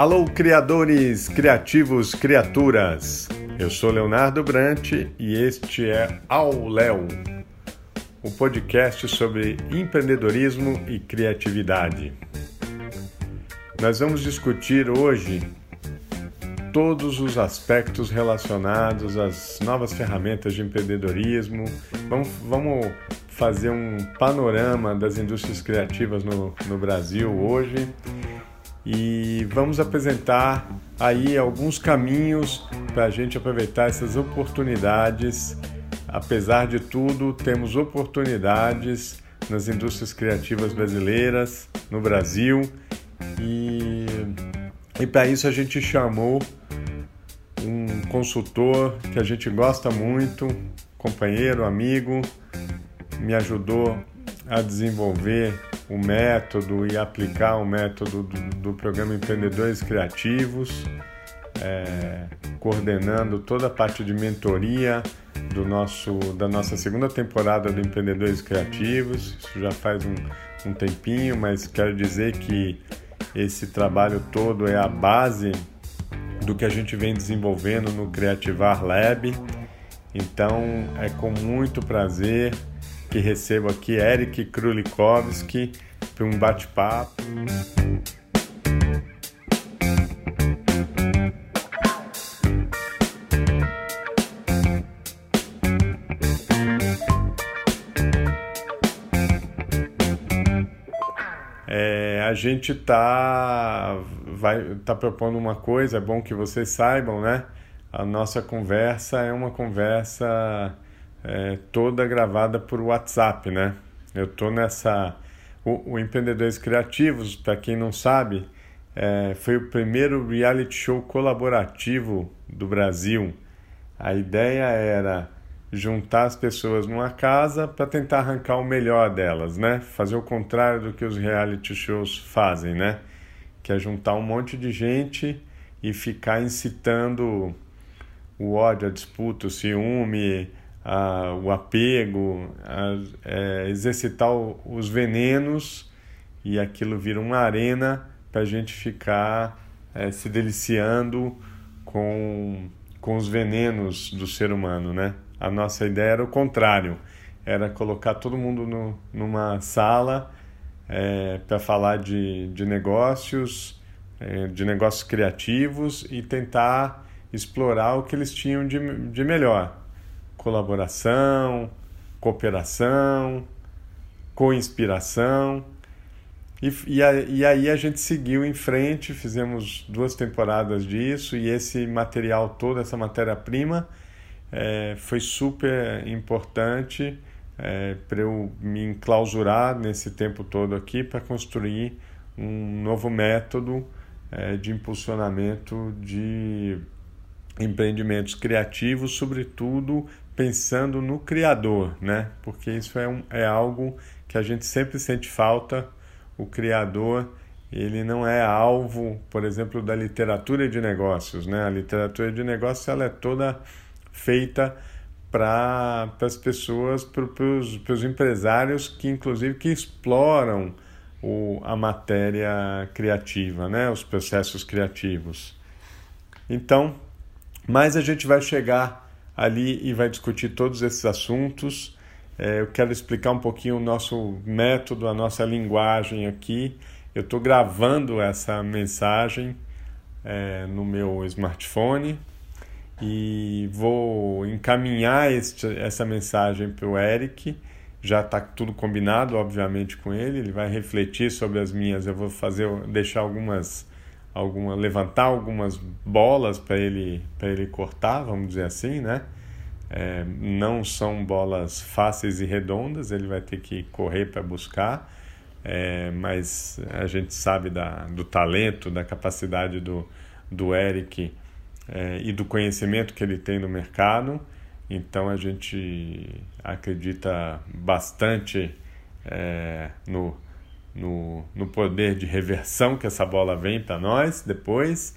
Alô, criadores, criativos, criaturas! Eu sou Leonardo Brant e este é Ao Léo, o podcast sobre empreendedorismo e criatividade. Nós vamos discutir hoje todos os aspectos relacionados às novas ferramentas de empreendedorismo. Vamos, vamos fazer um panorama das indústrias criativas no, no Brasil hoje e vamos apresentar aí alguns caminhos para a gente aproveitar essas oportunidades. Apesar de tudo, temos oportunidades nas indústrias criativas brasileiras, no Brasil, e, e para isso a gente chamou um consultor que a gente gosta muito, companheiro, amigo, me ajudou a desenvolver o método e aplicar o método do, do programa Empreendedores Criativos, é, coordenando toda a parte de mentoria do nosso, da nossa segunda temporada do Empreendedores Criativos. Isso já faz um, um tempinho, mas quero dizer que esse trabalho todo é a base do que a gente vem desenvolvendo no Creativar Lab. Então é com muito prazer que recebo aqui Eric Krulikowski para um bate-papo. É, a gente tá vai tá propondo uma coisa, é bom que vocês saibam, né? A nossa conversa é uma conversa é, toda gravada por WhatsApp, né? Eu tô nessa. O, o Empreendedores Criativos, para quem não sabe, é, foi o primeiro reality show colaborativo do Brasil. A ideia era juntar as pessoas numa casa para tentar arrancar o melhor delas, né? Fazer o contrário do que os reality shows fazem, né? Que é juntar um monte de gente e ficar incitando o ódio, a disputa, o ciúme, a, o apego, a, é, exercitar o, os venenos e aquilo vira uma arena para a gente ficar é, se deliciando com, com os venenos do ser humano, né? A nossa ideia era o contrário, era colocar todo mundo no, numa sala é, para falar de, de negócios, é, de negócios criativos e tentar explorar o que eles tinham de, de melhor, colaboração, cooperação, co-inspiração. E, e, e, aí a gente seguiu em frente, fizemos duas temporadas disso e esse material todo, essa matéria-prima, é, foi super importante é, para eu me enclausurar nesse tempo todo aqui para construir um novo método é, de impulsionamento de empreendimentos criativos, sobretudo pensando no criador, né? Porque isso é, um, é algo que a gente sempre sente falta. O criador, ele não é alvo, por exemplo, da literatura de negócios, né? A literatura de negócios ela é toda feita para as pessoas, para os empresários que inclusive que exploram o, a matéria criativa, né? Os processos criativos. Então, mas a gente vai chegar ali e vai discutir todos esses assuntos. É, eu quero explicar um pouquinho o nosso método, a nossa linguagem aqui. Eu estou gravando essa mensagem é, no meu smartphone e vou encaminhar este, essa mensagem para o Eric. Já está tudo combinado, obviamente, com ele. Ele vai refletir sobre as minhas. Eu vou fazer, deixar algumas, alguma, levantar algumas bolas para ele, para ele cortar, vamos dizer assim, né? É, não são bolas fáceis e redondas. Ele vai ter que correr para buscar. É, mas a gente sabe da, do talento, da capacidade do, do Eric é, e do conhecimento que ele tem no mercado. Então a gente acredita bastante é, no, no, no poder de reversão que essa bola vem para nós depois.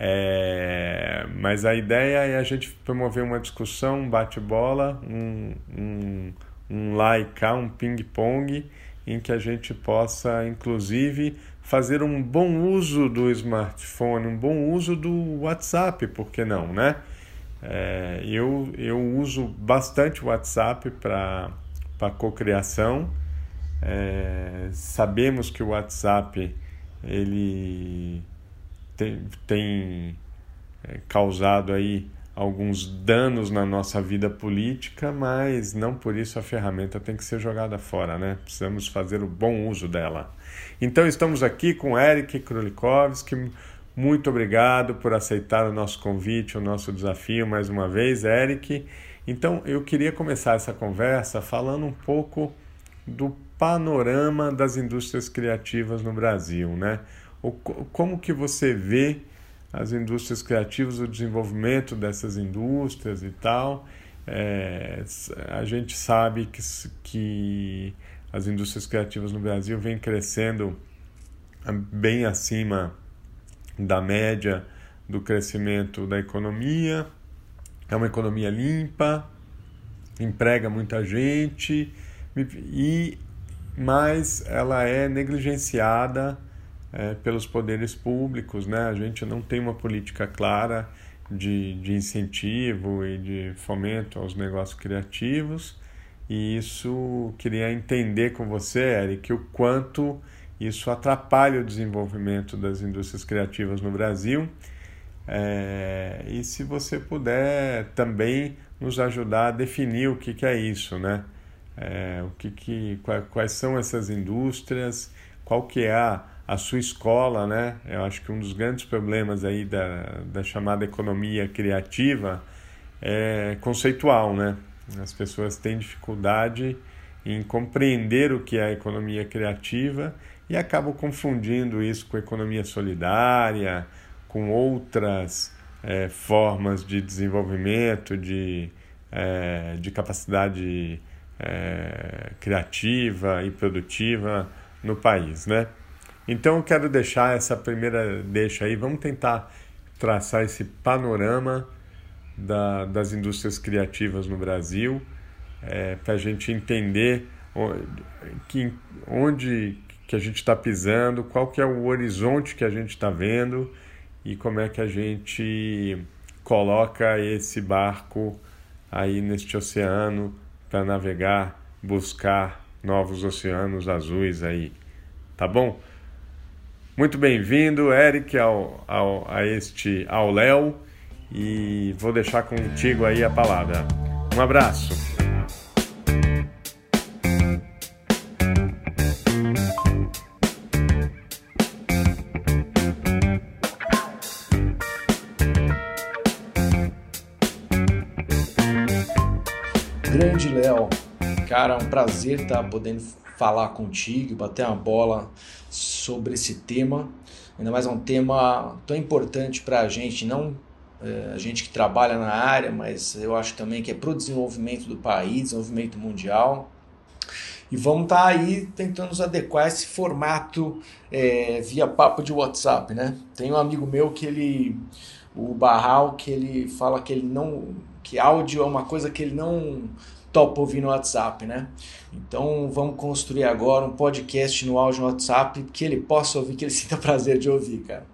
É, mas a ideia é a gente promover uma discussão, um bate-bola, um, um, um lá e cá, um ping-pong, em que a gente possa, inclusive, fazer um bom uso do smartphone, um bom uso do WhatsApp, por que não, né? É, eu, eu uso bastante o WhatsApp para cocriação. É, sabemos que o WhatsApp ele tem, tem é, causado aí alguns danos na nossa vida política, mas não por isso a ferramenta tem que ser jogada fora, né? Precisamos fazer o bom uso dela. Então estamos aqui com Eric Krulikovski. Muito obrigado por aceitar o nosso convite, o nosso desafio mais uma vez, Eric. Então eu queria começar essa conversa falando um pouco do panorama das indústrias criativas no Brasil, né? O, como que você vê as indústrias criativas, o desenvolvimento dessas indústrias e tal. É, a gente sabe que, que as indústrias criativas no Brasil vêm crescendo bem acima da média do crescimento da economia. É uma economia limpa, emprega muita gente, e mas ela é negligenciada é, pelos poderes públicos, né? A gente não tem uma política clara de, de incentivo e de fomento aos negócios criativos e isso queria entender com você, Eric, o quanto isso atrapalha o desenvolvimento das indústrias criativas no Brasil. É, e se você puder também nos ajudar a definir o que, que é isso, né? É, o que, que, quais são essas indústrias, qual que é a, a sua escola, né? Eu acho que um dos grandes problemas aí da, da chamada economia criativa é conceitual, né? As pessoas têm dificuldade em compreender o que é a economia criativa e acabam confundindo isso com economia solidária, com outras é, formas de desenvolvimento, de, é, de capacidade é, criativa e produtiva no país, né? Então eu quero deixar essa primeira deixa aí, vamos tentar traçar esse panorama da, das indústrias criativas no Brasil, é, para a gente entender onde, que, onde que a gente está pisando, qual que é o horizonte que a gente está vendo e como é que a gente coloca esse barco aí neste oceano para navegar, buscar novos oceanos azuis aí, tá bom? Muito bem-vindo, Eric, ao, ao, a este ao Léo e vou deixar contigo aí a palavra. Um abraço. Grande Léo, cara, é um prazer estar podendo falar contigo, bater uma bola sobre esse tema. Ainda mais é um tema tão importante para a gente, não é, a gente que trabalha na área, mas eu acho também que é para o desenvolvimento do país, desenvolvimento mundial. E vamos estar tá aí tentando nos adequar a esse formato é, via papo de WhatsApp, né? Tem um amigo meu que ele, o Barral, que ele fala que ele não, que áudio é uma coisa que ele não topa ouvir no WhatsApp, né? Então vamos construir agora um podcast no áudio no WhatsApp que ele possa ouvir, que ele sinta prazer de ouvir, cara.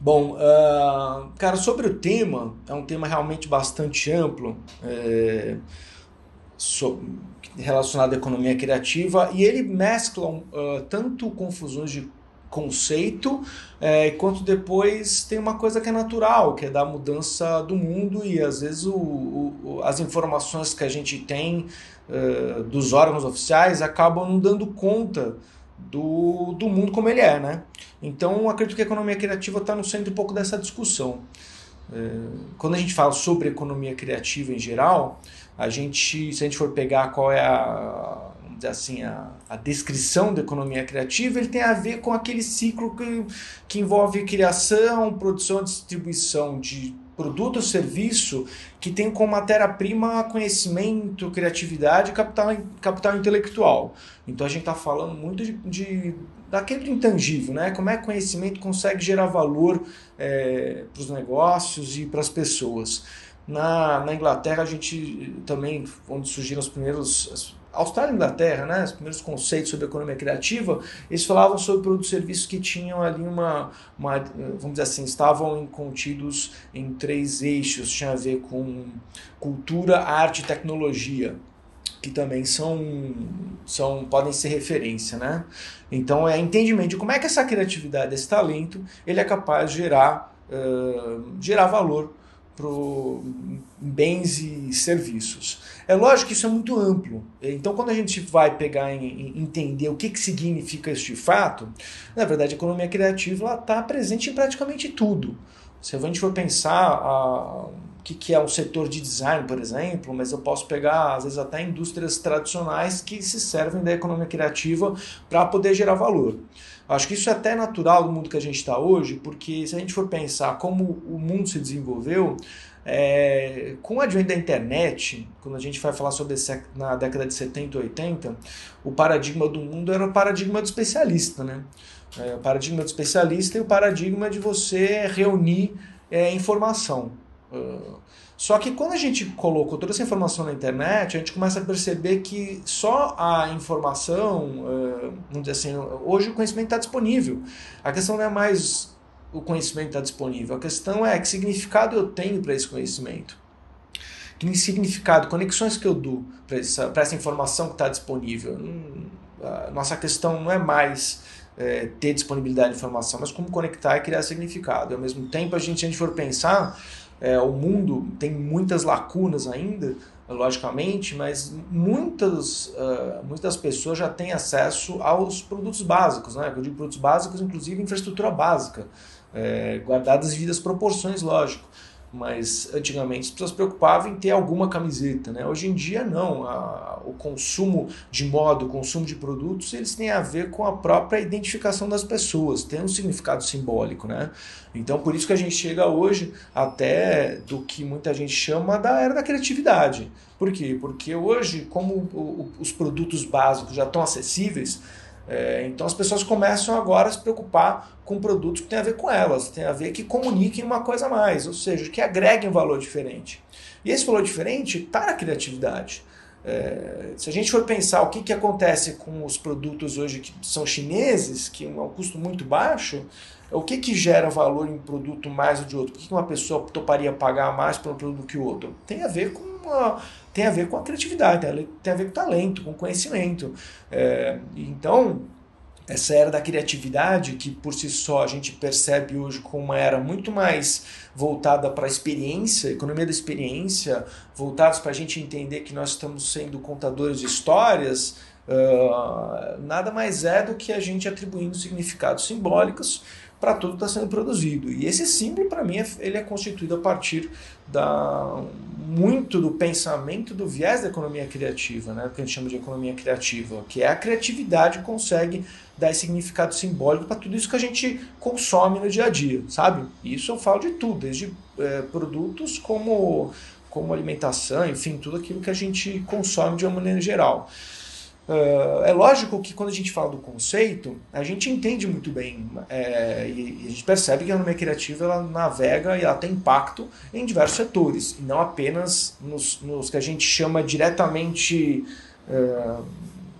Bom, uh, cara, sobre o tema, é um tema realmente bastante amplo, é, so, relacionado à economia criativa, e ele mescla uh, tanto confusões de conceito, é, quanto depois tem uma coisa que é natural, que é da mudança do mundo e às vezes o, o, as informações que a gente tem uh, dos órgãos oficiais acabam não dando conta do, do mundo como ele é, né? Então, acredito que a economia criativa está no centro um pouco dessa discussão. É, quando a gente fala sobre economia criativa em geral, a gente, se a gente for pegar qual é a, assim, a, a descrição da economia criativa, ele tem a ver com aquele ciclo que, que envolve criação, produção distribuição de produto ou serviço que tem como matéria-prima conhecimento, criatividade e capital, capital intelectual. Então a gente está falando muito de, de, daquele intangível, né? Como é que conhecimento consegue gerar valor é, para os negócios e para as pessoas. Na, na Inglaterra a gente também, onde surgiram os primeiros Austrália e Inglaterra, né, os primeiros conceitos sobre economia criativa, eles falavam sobre produtos e serviços que tinham ali uma, uma, vamos dizer assim, estavam contidos em três eixos, tinha a ver com cultura, arte e tecnologia, que também são, são podem ser referência, né? Então é entendimento de como é que essa criatividade, esse talento, ele é capaz de gerar, uh, gerar valor para bens e serviços. É lógico que isso é muito amplo. Então, quando a gente vai pegar e entender o que, que significa este fato, na verdade, a economia criativa está presente em praticamente tudo. Se a gente for pensar a, o que, que é um setor de design, por exemplo, mas eu posso pegar, às vezes, até indústrias tradicionais que se servem da economia criativa para poder gerar valor. Acho que isso é até natural no mundo que a gente está hoje, porque se a gente for pensar como o mundo se desenvolveu, é, com o advento da internet, quando a gente vai falar sobre esse, na década de 70 e 80, o paradigma do mundo era o paradigma do especialista, né? É, o paradigma do especialista e o paradigma de você reunir é, informação. Uh, só que quando a gente colocou toda essa informação na internet, a gente começa a perceber que só a informação, uh, vamos dizer assim, hoje o conhecimento está disponível. A questão não é mais o conhecimento está disponível. A questão é que significado eu tenho para esse conhecimento. Que significado, conexões que eu dou para essa, essa informação que está disponível. Hum, nossa questão não é mais é, ter disponibilidade de informação, mas como conectar e criar significado. Ao mesmo tempo, a gente, se a gente for pensar, é, o mundo tem muitas lacunas ainda, logicamente, mas muitas, uh, muitas pessoas já têm acesso aos produtos básicos. Né? Eu digo produtos básicos, inclusive infraestrutura básica é, guardadas as devidas proporções, lógico. Mas antigamente as pessoas se preocupavam em ter alguma camiseta, né? Hoje em dia não. A, o consumo de moda, o consumo de produtos, eles têm a ver com a própria identificação das pessoas, tem um significado simbólico, né? Então por isso que a gente chega hoje até do que muita gente chama da era da criatividade. Por quê? Porque hoje, como os produtos básicos já estão acessíveis, é, então as pessoas começam agora a se preocupar com produtos que têm a ver com elas, tem a ver que comuniquem uma coisa a mais, ou seja, que agreguem um valor diferente. E esse valor diferente está na criatividade. É, se a gente for pensar o que, que acontece com os produtos hoje que são chineses, que é um custo muito baixo, o que, que gera valor em um produto mais ou de outro? Por que, que uma pessoa toparia pagar mais por um produto que o outro? Tem a ver com tem a ver com a criatividade, tem a ver com talento, com conhecimento. É, então, essa era da criatividade, que por si só a gente percebe hoje como uma era muito mais voltada para a experiência, economia da experiência, voltados para a gente entender que nós estamos sendo contadores de histórias, uh, nada mais é do que a gente atribuindo significados simbólicos para tudo que está sendo produzido. E esse símbolo, para mim, é, ele é constituído a partir da muito do pensamento do viés da economia criativa, né? que a gente chama de economia criativa, que é a criatividade que consegue dar significado simbólico para tudo isso que a gente consome no dia a dia, sabe? Isso eu falo de tudo, desde é, produtos como, como alimentação, enfim, tudo aquilo que a gente consome de uma maneira geral. Uh, é lógico que quando a gente fala do conceito, a gente entende muito bem é, e, e, a gente percebe que a economia criativa ela navega e ela tem impacto em diversos setores, e não apenas nos, nos que a gente chama diretamente, uh,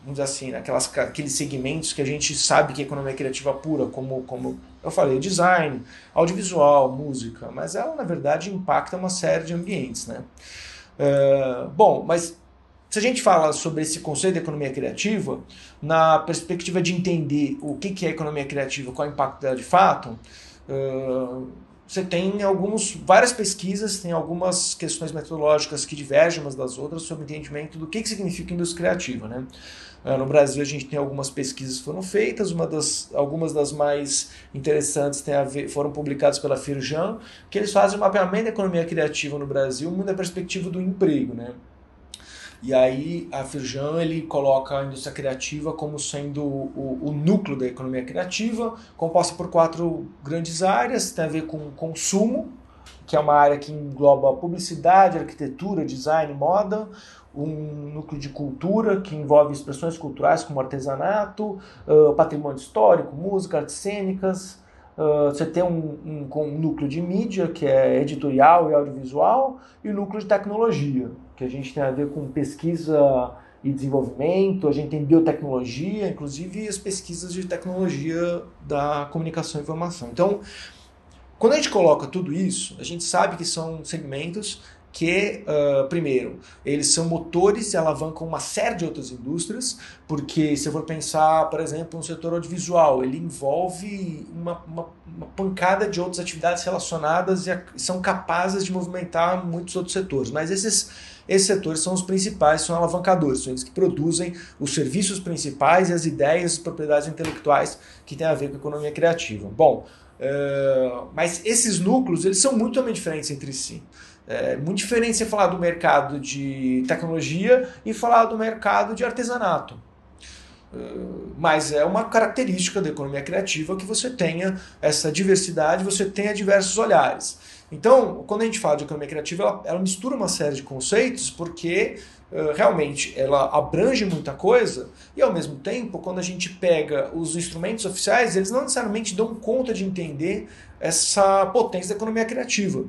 vamos dizer assim, aquelas, aqueles segmentos que a gente sabe que é economia criativa pura, como, como eu falei, design, audiovisual, música, mas ela na verdade impacta uma série de ambientes. Né? Uh, bom, mas se a gente fala sobre esse conceito de economia criativa, na perspectiva de entender o que é economia criativa, qual é o impacto dela de fato, você tem alguns, várias pesquisas, tem algumas questões metodológicas que divergem umas das outras sobre o entendimento do que, significa indústria criativa. Né? No Brasil a gente tem algumas pesquisas que foram feitas, uma das, algumas das mais interessantes tem a ver, foram publicadas pela Firjan, que eles fazem um mapeamento da economia criativa no Brasil muito da perspectiva do emprego. Né? E aí a Firjan ele coloca a indústria criativa como sendo o, o, núcleo da economia criativa, composta por quatro grandes áreas, tem a ver com consumo, que é uma área que engloba publicidade, arquitetura, design, moda, um núcleo de cultura que envolve expressões culturais como artesanato, uh, patrimônio histórico, música, artes cênicas, Uh, você tem um, um, um, núcleo de mídia, que é editorial e audiovisual, e o núcleo de tecnologia, que a gente tem a ver com pesquisa e desenvolvimento, a gente tem biotecnologia, inclusive as pesquisas de tecnologia da comunicação e informação. Então, quando a gente coloca tudo isso, a gente sabe que são segmentos que, uh, primeiro, eles são motores e alavancam uma série de outras indústrias, porque se eu for pensar, por exemplo, no setor audiovisual, ele envolve uma, uma, uma pancada de outras atividades relacionadas e a, são capazes de movimentar muitos outros setores. Mas esses, esses setores são os principais, são alavancadores, são eles que produzem os serviços principais e as ideias, as propriedades intelectuais que têm a ver com a economia criativa. Bom, uh, mas esses núcleos eles são muito diferentes entre si. É muito diferente você falar do mercado de tecnologia e falar do mercado de artesanato. É, mas é uma característica da economia criativa que você tenha essa diversidade, você tenha diversos olhares. Então, quando a gente fala de economia criativa, ela, ela mistura uma série de conceitos porque uh, realmente ela abrange muita coisa e, ao mesmo tempo, quando a gente pega os instrumentos oficiais, eles não necessariamente dão conta de entender essa potência da economia criativa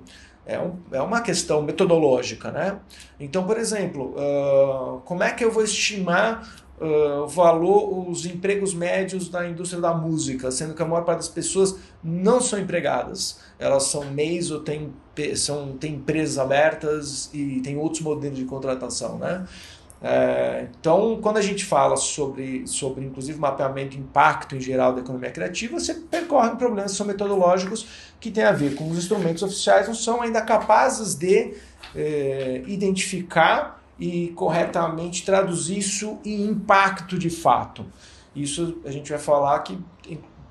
é, um, é uma questão metodológica, né? Então, por exemplo, uh, como é que eu vou estimar uh, valor, os empregos médios da indústria da música, sendo que a maior parte das pessoas não são empregadas, elas são MEIs ou têm, são, têm empresas abertas e tem outros modelos de contratação, né? É, então, quando a gente fala sobre, sobre, inclusive, mapeamento e impacto em geral da economia criativa, você percorre problemas que são metodológicos que têm a ver com os instrumentos oficiais, não são ainda capazes de é, identificar e corretamente traduzir isso em impacto de fato. Isso a gente vai falar que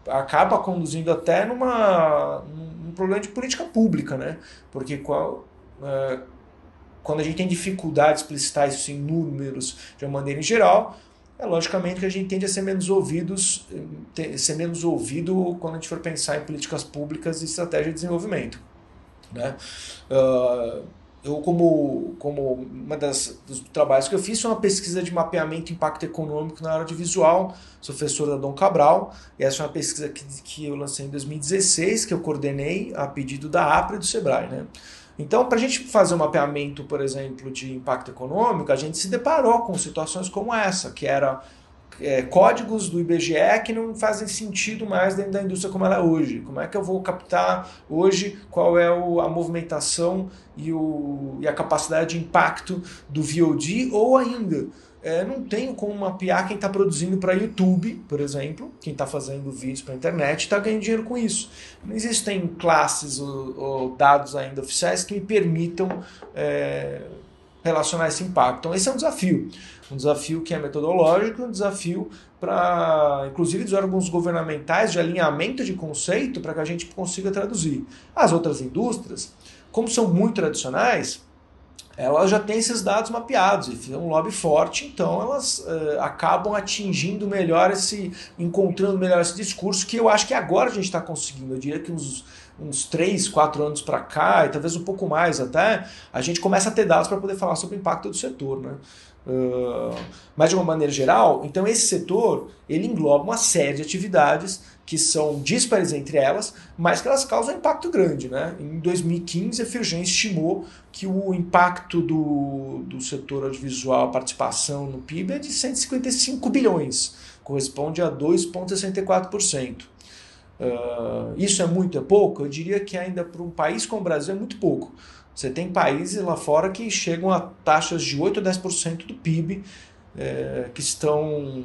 acaba conduzindo até numa, num problema de política pública, né? Porque qual, é, quando a gente tem dificuldade de explicitar isso em números de uma maneira em geral, é logicamente que a gente tende a ser menos ouvidos, ser menos ouvido quando a gente for pensar em políticas públicas e estratégia de desenvolvimento. Né? Uh, eu, como, como uma das, dos trabalhos que eu fiz, foi uma pesquisa de mapeamento impacto econômico na área de visual, sou professor da Dom Cabral, e essa é uma pesquisa que, que eu lancei em 2016, que eu coordenei a pedido da APRA e do SEBRAE. Né? Então, para a gente fazer um mapeamento, por exemplo, de impacto econômico, a gente se deparou com situações como essa, que era é, códigos do IBGE que não fazem sentido mais dentro da indústria como ela é hoje. Como é que eu vou captar hoje qual é o, a movimentação e, o, e a capacidade de impacto do VOD ou ainda é, não tenho como mapear quem está produzindo para YouTube, por exemplo, quem está fazendo vídeos para internet está ganhando dinheiro com isso. Não existem classes ou, ou, dados ainda oficiais que me permitam é, relacionar esse impacto. Então, esse é um desafio. Um desafio que é metodológico, um desafio para, inclusive, dos órgãos governamentais de alinhamento de conceito para que a gente consiga traduzir. As outras indústrias, como são muito tradicionais, elas já têm esses dados mapeados e tem um lobby forte, então elas uh, acabam atingindo melhor esse, encontrando melhor esse discurso, que eu acho que agora a gente está conseguindo. Eu diria que uns, uns 3, 4 anos para cá, e talvez um pouco mais até, a gente começa a ter dados para poder falar sobre o impacto do setor. Né? Uh, mas de uma maneira geral, então esse setor ele engloba uma série de atividades que são díspares entre elas, mas que elas causam impacto grande. Né? Em 2015, a Firgen estimou que o impacto do, do setor audiovisual, a participação no PIB, é de 155 bilhões, corresponde a 2,64%. Uh, isso é muito, é pouco? Eu diria que ainda para um país como o Brasil é muito pouco. Você tem países lá fora que chegam a taxas de 8 a 10% do PIB, é, que estão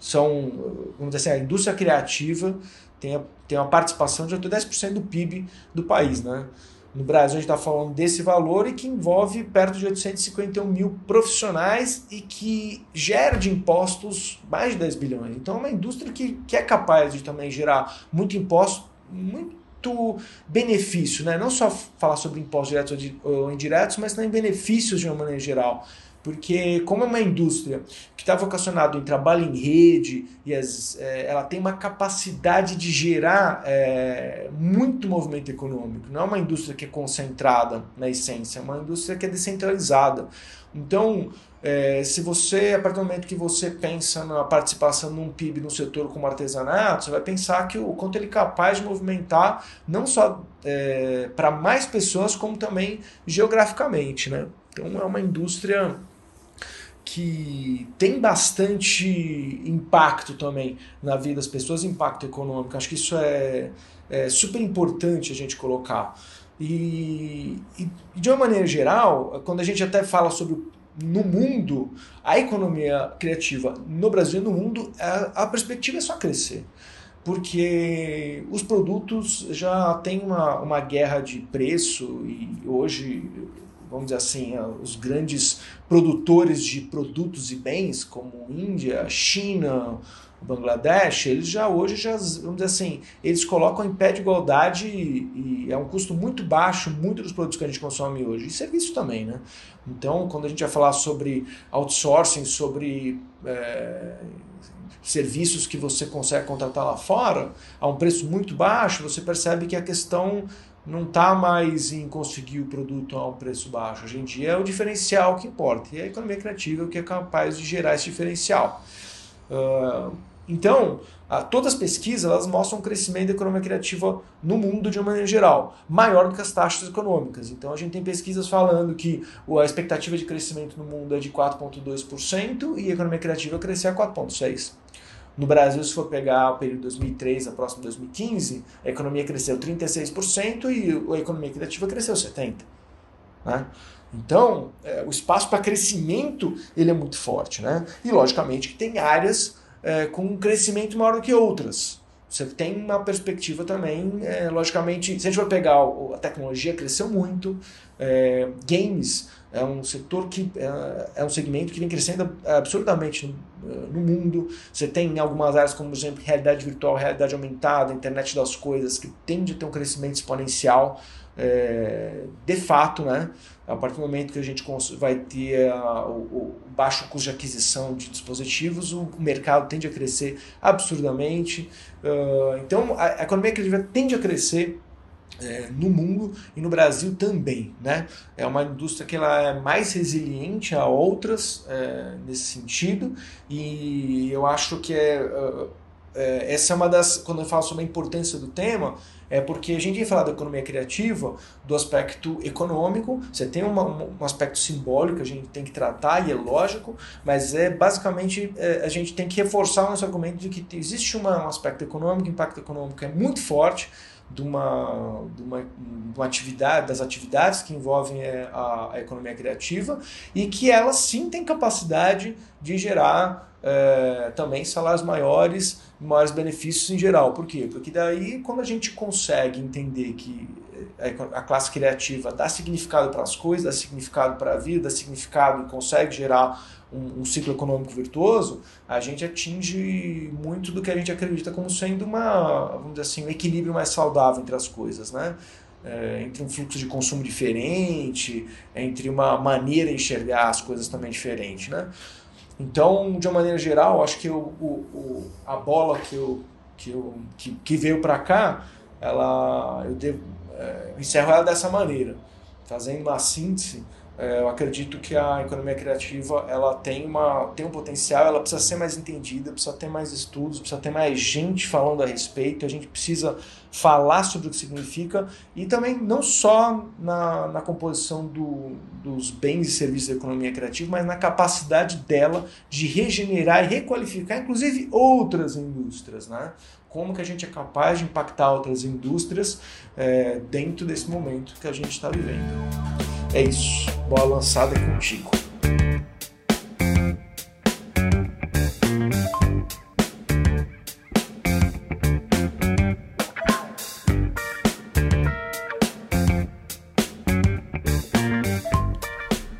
são, vamos dizer assim, a indústria criativa tem, a, tem uma participação de até 10% do PIB do país. Né? No Brasil, a gente está falando desse valor e que envolve perto de 851 mil profissionais e que gera de impostos mais de 10 bilhões. Então, é uma indústria que, que é capaz de também gerar muito imposto, muito benefício, né? não só falar sobre impostos diretos ou indiretos, mas também benefícios de uma maneira geral. Porque como é uma indústria que está vocacionada em trabalho em rede e as, é, ela tem uma capacidade de gerar é, muito movimento econômico, não é uma indústria que é concentrada na essência, é uma indústria que é descentralizada. Então, é, se você, a partir do momento que você pensa na participação num PIB no setor como artesanato, você vai pensar que o quanto ele é capaz de movimentar não só é, para mais pessoas, como também geograficamente. Né? Então é uma indústria que tem bastante impacto também na vida das pessoas, impacto econômico. Acho que isso é, é super importante a gente colocar. E, e, de uma maneira geral, quando a gente até fala sobre no mundo, a economia criativa no Brasil e no mundo, a, a perspectiva é só crescer porque os produtos já têm uma, uma guerra de preço e hoje, vamos dizer assim, os grandes produtores de produtos e bens, como Índia, China, Bangladesh, eles já hoje, já, vamos dizer assim, eles colocam em pé de igualdade e, e, é um custo muito baixo, muito dos produtos que a gente consome hoje. E serviço também, né? Então, quando a gente vai falar sobre outsourcing, sobre é, serviços que você consegue contratar lá fora, a um preço muito baixo, você percebe que a questão não está mais em conseguir o produto a um preço baixo. Hoje em dia é o diferencial que importa. E a economia criativa é o que é capaz de gerar esse diferencial. Uh, então, todas as pesquisas elas mostram um crescimento da economia criativa no mundo de uma maneira geral, maior do que as taxas econômicas. Então, a gente tem pesquisas falando que a expectativa de crescimento no mundo é de 4,2% e a economia criativa crescer a 4,6%. No Brasil, se for pegar o período 2003 a próximo 2015, a economia cresceu 36% e a economia criativa cresceu 70%. Né? Então, é, o espaço para crescimento ele é muito forte. Né? E, logicamente, que tem áreas é, com um crescimento maior do que outras. Você tem uma perspectiva também, é, logicamente, se a gente for pegar a tecnologia, cresceu muito, é, games é um setor que é, é, um segmento que vem crescendo absurdamente no, mundo. Você tem algumas áreas, como por exemplo, realidade virtual, realidade aumentada, internet das coisas, que tende a ter um crescimento exponencial é, de fato, né? A partir do momento que a gente vai ter a, o, o, baixo custo de aquisição de dispositivos, o, o mercado tende a crescer absurdamente. Uh, então, a, a economia criativa tende a crescer é, no mundo e no Brasil também. Né? É uma indústria que ela é mais resiliente a outras é, nesse sentido e eu acho que é, é, essa é uma das. Quando eu falo sobre a importância do tema, é porque a gente ia falar da economia criativa, do aspecto econômico, você tem uma, um aspecto simbólico que a gente tem que tratar, e é lógico, mas é basicamente é, a gente tem que reforçar o nosso argumento de que existe uma, um aspecto econômico, impacto econômico é muito forte, de uma, de uma, de uma atividade, das atividades que envolvem é, a, a, economia criativa e que elas sim têm capacidade de gerar é, também salários maiores, maiores benefícios em geral. Por quê? Porque daí, quando a gente consegue entender que a classe criativa dá significado para as coisas, dá significado para a vida, dá significado e consegue gerar um, um, ciclo econômico virtuoso, a gente atinge muito do que a gente acredita como sendo uma, vamos dizer assim, um equilíbrio mais saudável entre as coisas, né? É, entre um fluxo de consumo diferente, entre uma maneira de enxergar as coisas também diferente, né? Então, de uma maneira geral, acho que o, o, a bola que, eu, que, eu, que, que veio para cá, ela, eu devo, é, encerro ela dessa maneira, fazendo uma síntese é, eu acredito que a economia criativa ela tem, uma, tem um potencial, ela precisa ser mais entendida, precisa ter mais estudos, precisa ter mais gente falando a respeito, a gente precisa falar sobre o que significa e também não só na, na composição do, dos bens e serviços da economia criativa, mas na capacidade dela de regenerar e requalificar, inclusive, outras indústrias. Né? Como que a gente é capaz de impactar outras indústrias é, dentro desse momento que a gente está vivendo. É isso. Bola lançada contigo.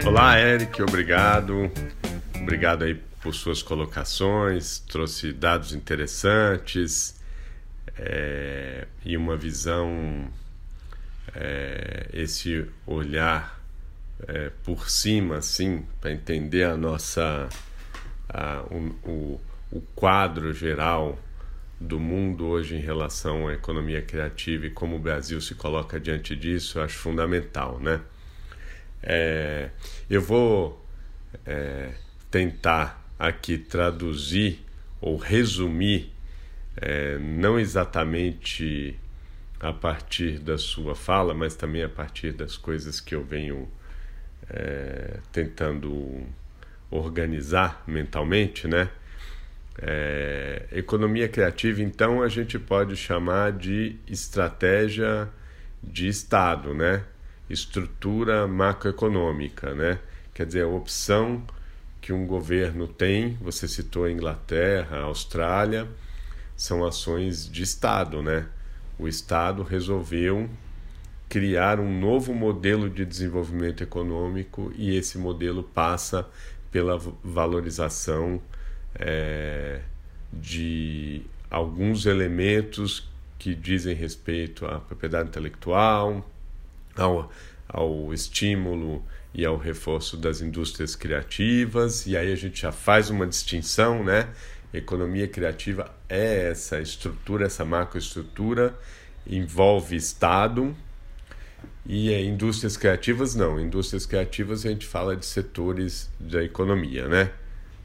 Olá, Eric, obrigado. Obrigado aí por suas colocações, trouxe dados interessantes é, e uma visão, é, esse olhar é, por cima, assim, para entender a nossa a, o, o, o quadro geral do mundo hoje em relação à economia criativa e como o Brasil se coloca diante disso, eu acho fundamental, né? É, eu vou é, tentar aqui traduzir ou resumir, é, não exatamente a partir da sua fala, mas também a partir das coisas que eu venho é, tentando organizar mentalmente, né? É, economia criativa, então, a gente pode chamar de estratégia de Estado, né? Estrutura macroeconômica, né? Quer dizer, a opção que um governo tem, você citou a Inglaterra, a Austrália, são ações de Estado, né? O Estado resolveu criar um novo modelo de desenvolvimento econômico e esse modelo passa pela valorização é, de alguns elementos que dizem respeito à propriedade intelectual, ao, ao estímulo e ao reforço das indústrias criativas, e aí a gente já faz uma distinção, né? Economia criativa é essa estrutura, essa macroestrutura, envolve Estado, e é, indústrias criativas não. Indústrias criativas a gente fala de setores da economia, né?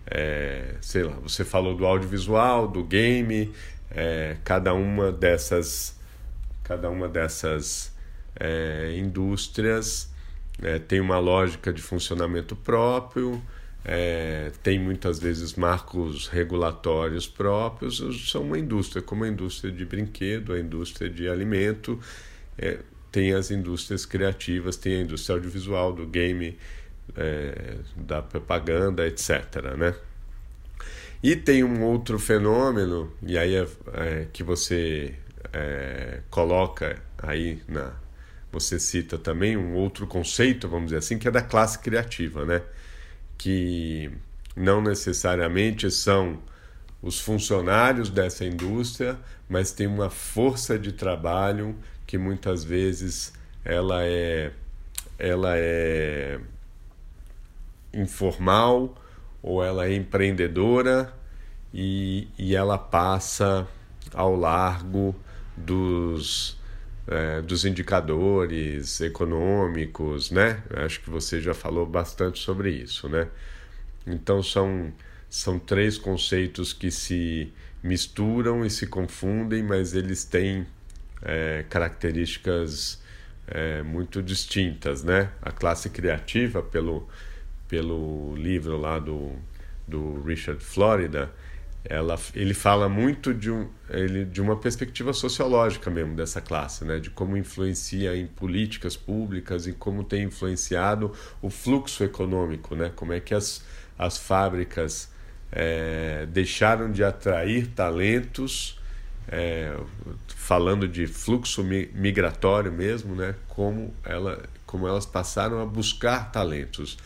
É, sei lá, você falou do audiovisual, do game, é, cada uma dessas, cada uma dessas é, indústrias é, tem uma lógica de funcionamento próprio, é, tem muitas vezes marcos regulatórios próprios, são uma indústria, como a indústria de brinquedo, a indústria de alimento, é, tem as indústrias criativas, tem a indústria audiovisual, do game, é, da propaganda, etc. Né? E tem um outro fenômeno, e aí é, é que você é, coloca aí na. Você cita também um outro conceito, vamos dizer assim, que é da classe criativa, né? Que não necessariamente são os funcionários dessa indústria, mas tem uma força de trabalho que muitas vezes ela é ela é informal ou ela é empreendedora e, e ela passa ao largo dos, é, dos indicadores econômicos, né? Acho que você já falou bastante sobre isso, né? Então são, são três conceitos que se misturam e se confundem, mas eles têm é, características é, muito distintas, né? A classe criativa, pelo, pelo livro lá do, do Richard Florida, ela, ele fala muito de, um, ele, de uma perspectiva sociológica mesmo dessa classe, né? de como influencia em políticas públicas e como tem influenciado o fluxo econômico, né? como é que as, as fábricas é, deixaram de atrair talentos, é, falando de fluxo migratório mesmo, né? como, ela, como elas passaram a buscar talentos,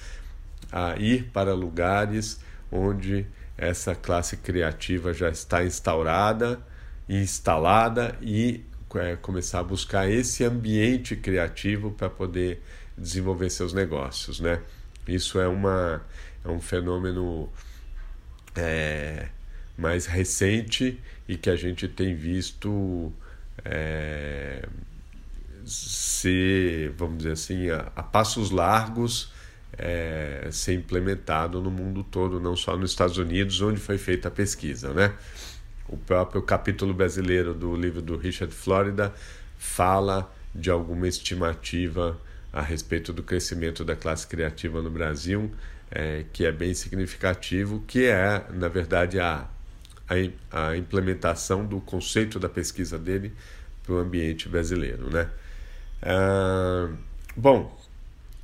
a ir para lugares onde essa classe criativa já está instaurada, instalada e é, começar a buscar esse ambiente criativo para poder desenvolver seus negócios, né? Isso é, uma, é um fenômeno é, mais recente e que a gente tem visto é, ser, vamos dizer assim, a, a passos largos é, ser implementado no mundo todo, não só nos Estados Unidos, onde foi feita a pesquisa. Né? O próprio capítulo brasileiro do livro do Richard Florida fala de alguma estimativa a respeito do crescimento da classe criativa no Brasil, é, que é bem significativo, que é, na verdade, a, a, a implementação do conceito da pesquisa dele para o ambiente brasileiro. Né? Ah, bom,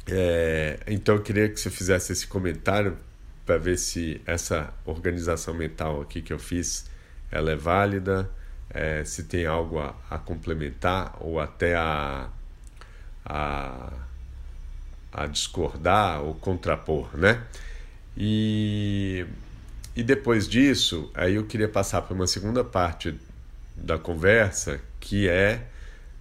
é, então eu queria que você fizesse esse comentário para ver se essa organização mental aqui que eu fiz ela é válida, é, se tem algo a, a, complementar ou até a, a, a discordar ou contrapor, né? E, e depois disso, aí eu queria passar para uma segunda parte da conversa que é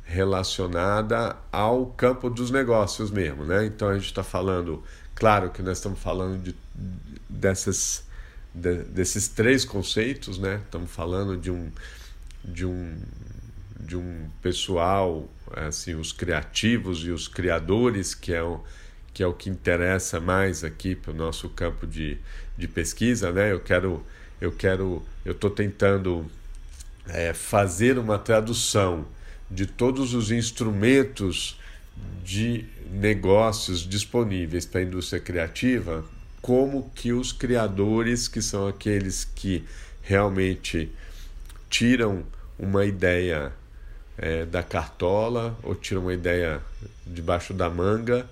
relacionada ao campo dos negócios mesmo, né? Então a gente está falando, claro que nós estamos falando de, dessas, de, desses três conceitos, né? Estamos falando de um, de um, de um pessoal, assim, os criativos e os criadores, que é o, que é o que interessa mais aqui para o nosso campo de, de pesquisa, né? Eu quero, eu quero, eu estou tentando é, fazer uma tradução de todos os instrumentos de negócios disponíveis para a indústria criativa como que os criadores, que são aqueles que realmente tiram uma ideia é, da cartola ou tiram uma ideia debaixo da manga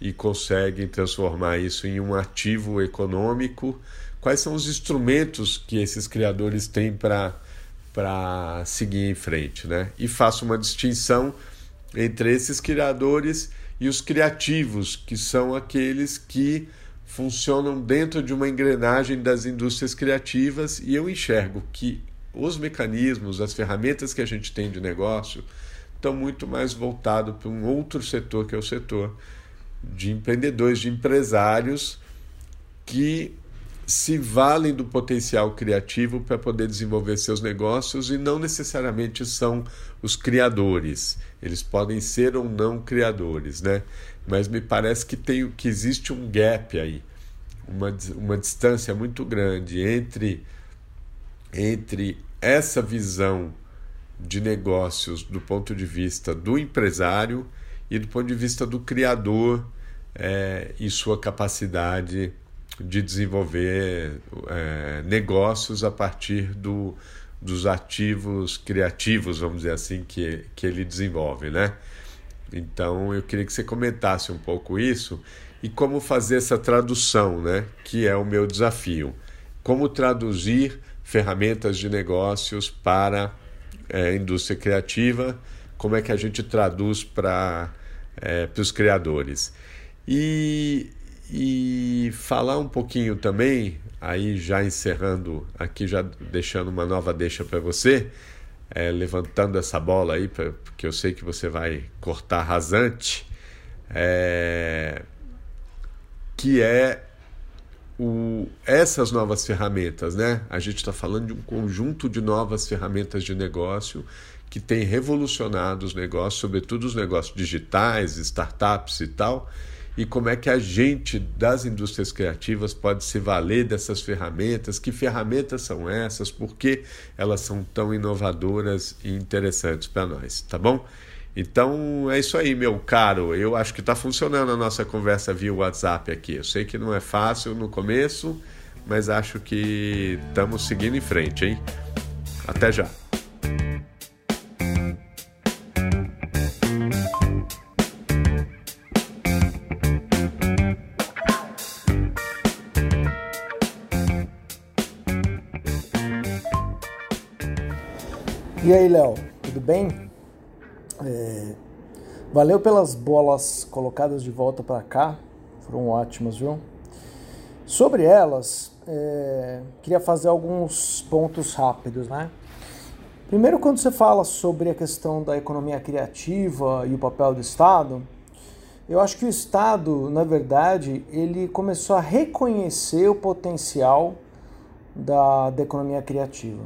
e conseguem transformar isso em um ativo econômico. Quais são os instrumentos que esses criadores têm para para seguir em frente, né? E faço uma distinção entre esses criadores e os criativos, que são aqueles que funcionam dentro de uma engrenagem das indústrias criativas, e eu enxergo que os mecanismos, as ferramentas que a gente tem de negócio estão muito mais voltados para um outro setor, que é o setor de empreendedores, de empresários que se valem do potencial criativo para poder desenvolver seus negócios e não necessariamente são os criadores. Eles podem ser ou não criadores, né? Mas me parece que tem que existe um gap aí, uma, uma distância muito grande entre entre essa visão de negócios do ponto de vista do empresário e do ponto de vista do criador é, e sua capacidade de desenvolver é, negócios a partir do, dos ativos criativos, vamos dizer assim, que, que ele desenvolve, né? Então eu queria que você comentasse um pouco isso e como fazer essa tradução, né? Que é o meu desafio. Como traduzir ferramentas de negócios para é, a indústria criativa, como é que a gente traduz para é, para os criadores. E e falar um pouquinho também, aí já encerrando aqui, já deixando uma nova deixa para você, é, levantando essa bola aí, pra, porque eu sei que você vai cortar rasante, é, que é o, essas novas ferramentas, né? A gente está falando de um conjunto de novas ferramentas de negócio que tem revolucionado os negócios, sobretudo os negócios digitais, startups e tal e como é que a gente das indústrias criativas pode se valer dessas ferramentas, que ferramentas são essas, por que elas são tão inovadoras e interessantes para nós, tá bom? Então é isso aí, meu caro. Eu acho que está funcionando a nossa conversa via WhatsApp aqui. Eu sei que não é fácil no começo, mas acho que estamos seguindo em frente, hein? Até já. E aí, Léo, tudo bem? É... Valeu pelas bolas colocadas de volta para cá, foram ótimas, viu? Sobre elas, é... queria fazer alguns pontos rápidos, né? Primeiro, quando você fala sobre a questão da economia criativa e o papel do Estado, eu acho que o Estado, na verdade, ele começou a reconhecer o potencial da, da economia criativa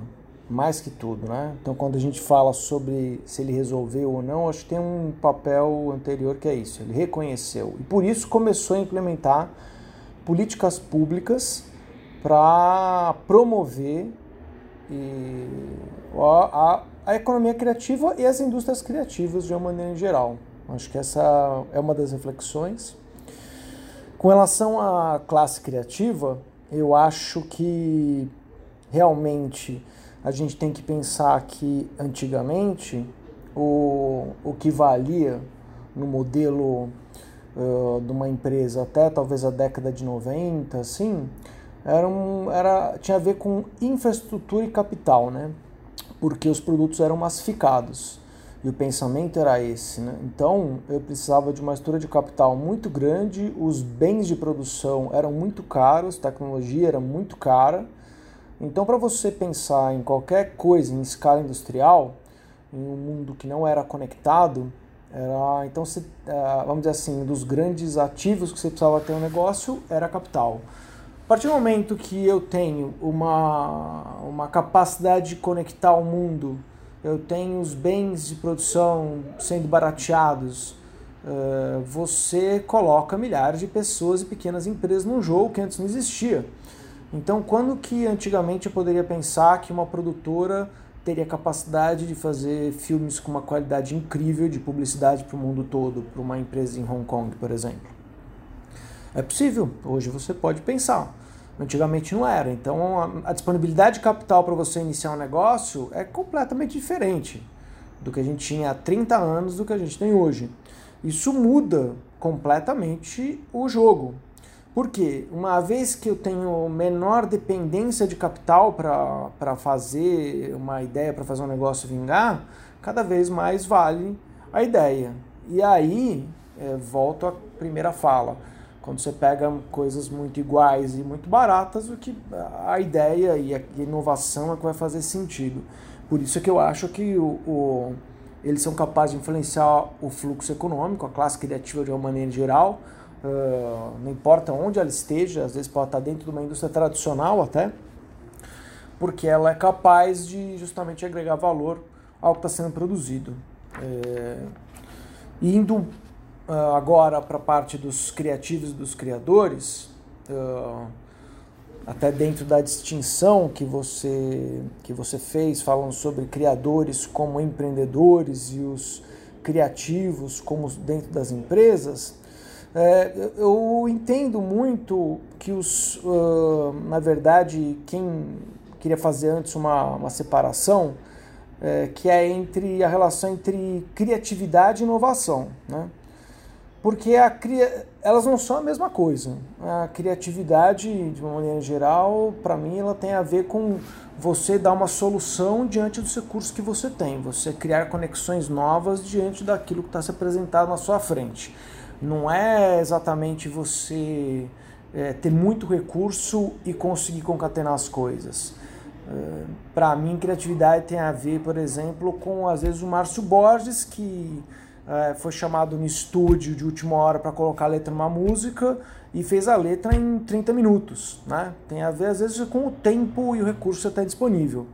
mais que tudo, né? Então, quando a gente fala sobre se ele resolveu ou não, acho que tem um papel anterior que é isso, ele reconheceu e por isso começou a implementar políticas públicas para promover e, a, a, a economia criativa e as indústrias criativas de uma maneira geral. Acho que essa é uma das reflexões. Com relação à classe criativa, eu acho que realmente a gente tem que pensar que antigamente o, o que valia no modelo uh, de uma empresa até talvez a década de 90, assim, era, um, era tinha a ver com infraestrutura e capital, né? Porque os produtos eram massificados e o pensamento era esse, né? Então eu precisava de uma estrutura de capital muito grande, os bens de produção eram muito caros, tecnologia era muito cara então, para você pensar em qualquer coisa em escala industrial, em um mundo que não era conectado, era, então, é, vamos dizer assim, dos grandes ativos que você precisava ter um negócio era capital. A partir do momento que eu tenho uma, uma capacidade de conectar o mundo, eu tenho os bens de produção sendo barateados, é, você coloca milhares de pessoas e pequenas empresas num jogo que antes não existia. Então, quando que antigamente eu poderia pensar que uma produtora teria capacidade de fazer filmes com uma qualidade incrível de publicidade para o mundo todo, para uma empresa em Hong Kong, por exemplo? É possível, hoje você pode pensar. Antigamente não era. Então a, disponibilidade de capital para você iniciar um negócio é completamente diferente do que a gente tinha há 30 anos do que a gente tem hoje. Isso muda completamente o jogo. Porque uma vez que eu tenho menor dependência de capital para fazer uma ideia, para fazer um negócio vingar, cada vez mais vale a ideia. E aí, é, volto à primeira fala. Quando você pega coisas muito iguais e muito baratas, o que a ideia e a inovação é que vai fazer sentido. Por isso é que eu acho que o, o eles são capazes de influenciar o fluxo econômico, a classe criativa de uma maneira geral, uh, não importa onde ela esteja, às vezes pode estar dentro de uma indústria tradicional até, porque ela é capaz de justamente agregar valor ao que está sendo produzido. É, indo uh, agora para a parte dos criativos dos criadores, uh, até dentro da distinção que você, que você fez, falando sobre criadores como empreendedores e os criativos como dentro das empresas, é, eu entendo muito que os, uh, na verdade, quem queria fazer antes uma, uma separação, é, que é entre a relação entre criatividade e inovação, né? Porque a, elas não são a mesma coisa. A criatividade, de uma maneira geral, para mim, ela tem a ver com você dar uma solução diante dos recursos que você tem, você criar conexões novas diante daquilo que está se apresentado na sua frente não é exatamente você é, ter muito recurso e conseguir concatenar as coisas. É, Para mim, criatividade tem a ver, por exemplo, com às vezes o Márcio Borges, que é, foi chamado no estúdio de última hora para colocar a letra numa música e fez a letra em 30 minutos. Né? Tem a ver, às vezes, com o tempo e o recurso que está disponível.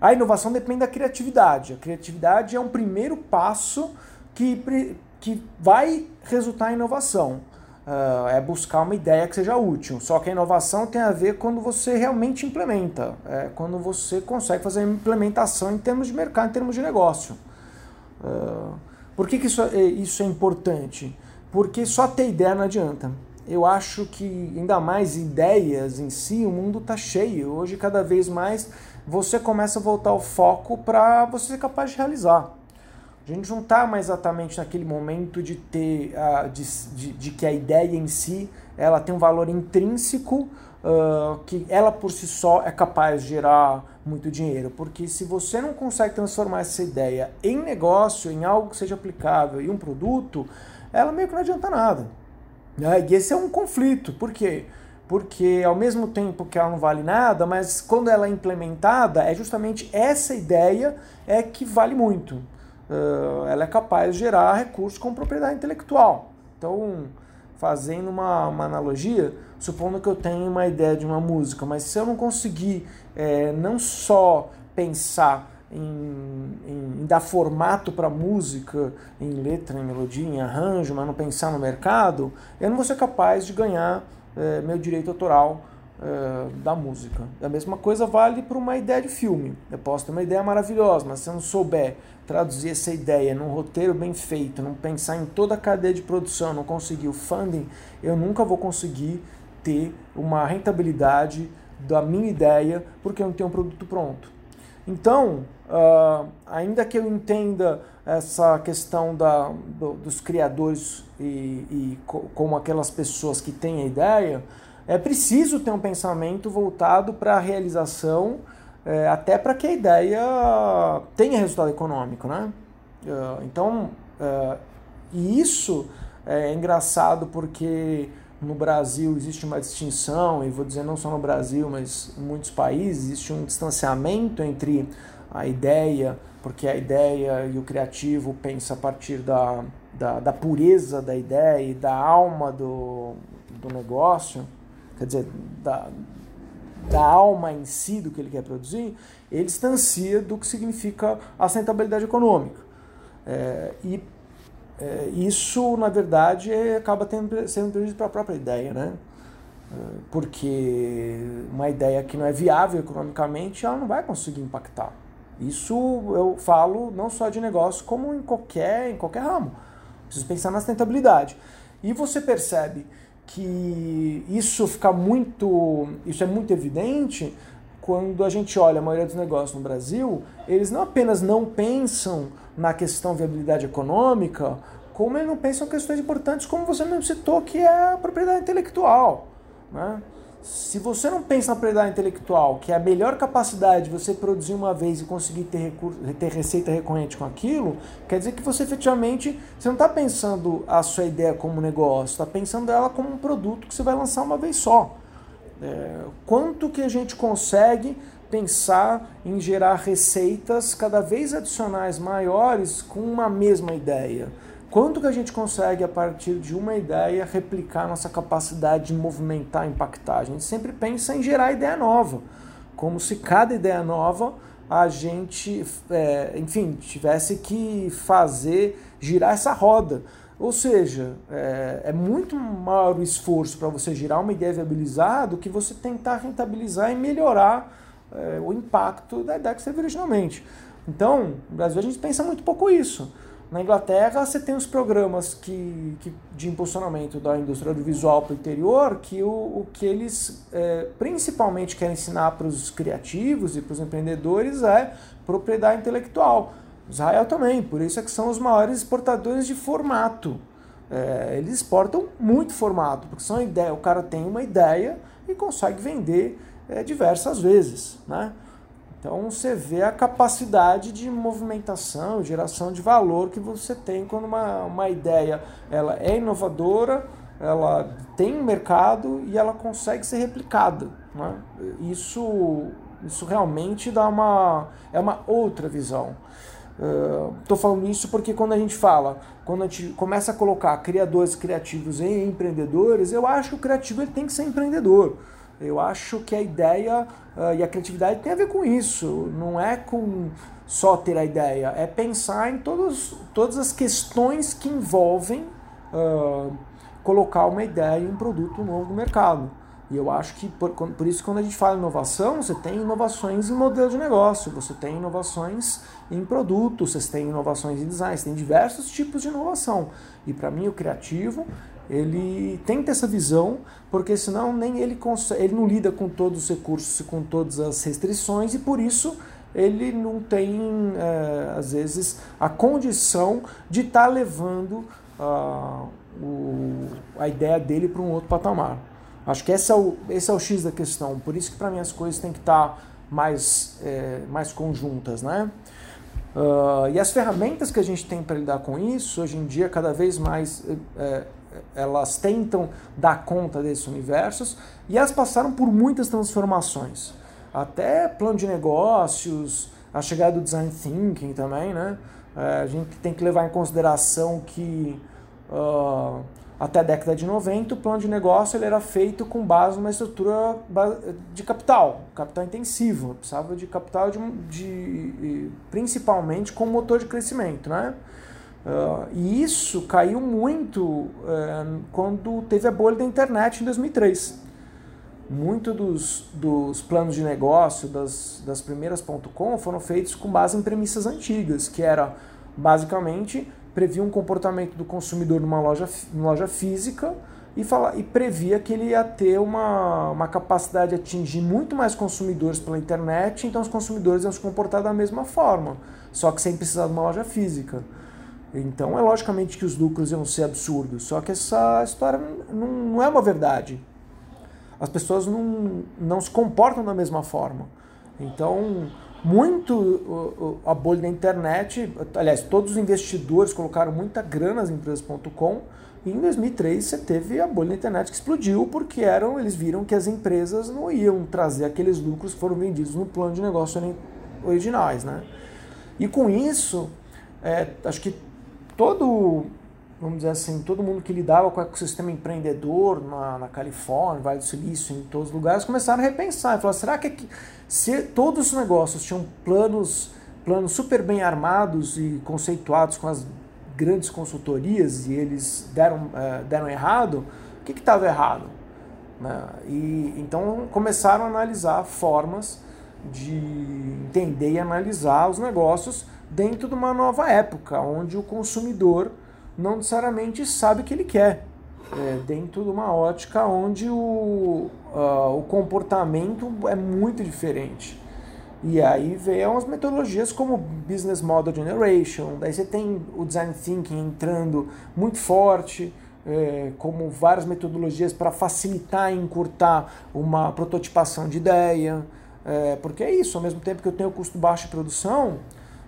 A inovação depende da criatividade. A criatividade é um primeiro passo que que vai resultar em inovação. Uh, é buscar uma ideia que seja útil. Só que a inovação tem a ver quando você realmente implementa, é quando você consegue fazer implementação em termos de mercado, em termos de negócio. Uh, por que, que isso, é, isso é importante? Porque só ter ideia não adianta. Eu acho que, ainda mais ideias em si, o mundo está cheio. Hoje, cada vez mais, você começa a voltar o foco para você ser capaz de realizar. A gente não está mais exatamente naquele momento de ter uh, de, de, de, que a ideia em si ela tem um valor intrínseco uh, que ela por si só é capaz de gerar muito dinheiro. Porque se você não consegue transformar essa ideia em negócio, em algo que seja aplicável e um produto, ela meio que não adianta nada. Né? E esse é um conflito. Por quê? Porque ao mesmo tempo que ela não vale nada, mas quando ela é implementada, é justamente essa ideia é que vale muito ela é capaz de gerar recursos com propriedade intelectual. Então, fazendo uma, uma analogia, supondo que eu tenho uma ideia de uma música, mas se eu não conseguir é, não só pensar em, em, em dar formato para música, em letra, em melodia, em arranjo, mas não pensar no mercado, eu não vou ser capaz de ganhar é, meu direito autoral é, da música. A mesma coisa vale para uma ideia de filme. Eu posso ter uma ideia maravilhosa, mas se eu não souber traduzir essa ideia num roteiro bem feito, não pensar em toda a cadeia de produção, não conseguir o funding, eu nunca vou conseguir ter uma rentabilidade da minha ideia porque eu não tenho um produto pronto. Então, uh, ainda que eu entenda essa questão da, do, dos criadores e, e como aquelas pessoas que têm a ideia, é preciso ter um pensamento voltado para a realização, é, até para que a ideia tenha resultado econômico, né? É, então, é, e isso é engraçado porque no Brasil existe uma distinção, e vou dizer não só no Brasil, mas em muitos países, existe um distanciamento entre a ideia, porque a ideia e o criativo pensa a partir da, da, da pureza da ideia e da alma do, do negócio, quer dizer, da, da alma em si do que ele quer produzir, ele distancia do que significa a sustentabilidade econômica. É, e é, isso, na verdade, é, acaba tendo, sendo prejuízo para a própria ideia, né? É, porque uma ideia que não é viável economicamente, ela não vai conseguir impactar. Isso eu falo não só de negócio, como em qualquer, em qualquer ramo. Preciso pensar na sustentabilidade. E você percebe que isso fica muito, isso é muito evidente quando a gente olha a maioria dos negócios no Brasil, eles não apenas não pensam na questão viabilidade econômica, como eles não pensam em questões importantes, como você mesmo citou, que é a propriedade intelectual. Né? Se você não pensa na propriedade intelectual, que é a melhor capacidade de você produzir uma vez e conseguir ter, recurso, ter receita recorrente com aquilo, quer dizer que você efetivamente você não está pensando a sua ideia como negócio, está pensando ela como um produto que você vai lançar uma vez só. É, quanto que a gente consegue pensar em gerar receitas cada vez adicionais maiores com uma mesma ideia? Quanto que a gente consegue, a partir de uma ideia, replicar nossa capacidade de movimentar, impactar? A gente sempre pensa em gerar ideia nova, como se cada ideia nova a gente, é, enfim, tivesse que fazer girar essa roda. Ou seja, é, é muito maior o esforço para você girar uma ideia viabilizada do que você tentar rentabilizar e melhorar é, o impacto da ideia que você teve originalmente. Então, no Brasil a gente pensa muito pouco isso. Na Inglaterra, você tem os programas que, que de impulsionamento da indústria audiovisual para o interior, que o, o que eles é, principalmente querem ensinar para os criativos e para os empreendedores é propriedade intelectual. Israel também, por isso é que são os maiores exportadores de formato. É, eles exportam muito formato, porque são ideia, o cara tem uma ideia e consegue vender é, diversas vezes. Né? Então você vê a capacidade de movimentação, geração de valor que você tem quando uma, uma ideia ela é inovadora, ela tem mercado e ela consegue ser replicada. Né? Isso, isso realmente dá uma, é uma outra visão. Estou uh, falando isso porque quando a gente fala, quando a gente começa a colocar criadores criativos em empreendedores, eu acho que o criativo ele tem que ser empreendedor. Eu acho que a ideia uh, e a criatividade tem a ver com isso. Não é com só ter a ideia, é pensar em todos, todas as questões que envolvem uh, colocar uma ideia e um produto novo no mercado. E eu acho que por, por isso quando a gente fala em inovação, você tem inovações em modelo de negócio, você tem inovações em produtos, você tem inovações em design, você tem diversos tipos de inovação. E para mim o criativo ele tem essa visão, porque senão nem ele consegue, ele não lida com todos os recursos e com todas as restrições e por isso ele não tem, é, às vezes, a condição de estar tá levando uh, o, a ideia dele para um outro patamar. Acho que esse é o, esse é o X da questão, por isso que para mim as coisas têm que estar tá mais, é, mais conjuntas, né? Uh, e as ferramentas que a gente tem para lidar com isso, hoje em dia, cada vez mais é, elas tentam dar conta desses universos e elas passaram por muitas transformações. Até plano de negócios, a chegada do design thinking também, né? É, a gente tem que levar em consideração que uh, até a década de 90 o plano de negócio ele era feito com base numa estrutura de capital, capital intensivo, precisava de capital de, de principalmente com motor de crescimento, né? Uh, e isso caiu muito uh, quando teve a bolha da internet em 2003. Muitos dos, dos planos de negócio das, das primeiras .com foram feitos com base em premissas antigas, que era basicamente previa um comportamento do consumidor numa loja, numa loja física e, fala, e previa que ele ia ter uma, uma capacidade de atingir muito mais consumidores pela internet, então os consumidores iam se comportar da mesma forma, só que sem precisar de uma loja física. Então é logicamente que os lucros iam ser absurdos, só que essa história não, não é uma verdade. As pessoas não, não se comportam da mesma forma. Então, muito a bolha da internet, aliás, todos os investidores colocaram muita grana nas empresas.com e em 2003 você teve a bolha da internet que explodiu porque eram, eles viram que as empresas não iam trazer aqueles lucros que foram vendidos no plano de negócio originais, né? E com isso, é, acho que todo, vamos dizer assim, todo mundo que lidava com o ecossistema empreendedor na, na Califórnia, Vale do Silício, em todos os lugares, começaram a repensar. E falaram, será que se todos os negócios tinham planos, planos super bem armados e conceituados com as grandes consultorias e eles deram, uh, deram errado, o que estava errado? Né? E então começaram a analisar formas de entender e analisar os negócios dentro de uma nova época, onde o consumidor não necessariamente sabe o que ele quer. é, dentro de uma ótica onde o, uh, o comportamento é muito diferente. E aí vem umas metodologias como Business Model Generation, daí você tem o Design Thinking entrando muito forte, é, como várias metodologias para facilitar e encurtar uma prototipação de ideia, é, porque é isso, ao mesmo tempo que eu tenho custo baixo de produção,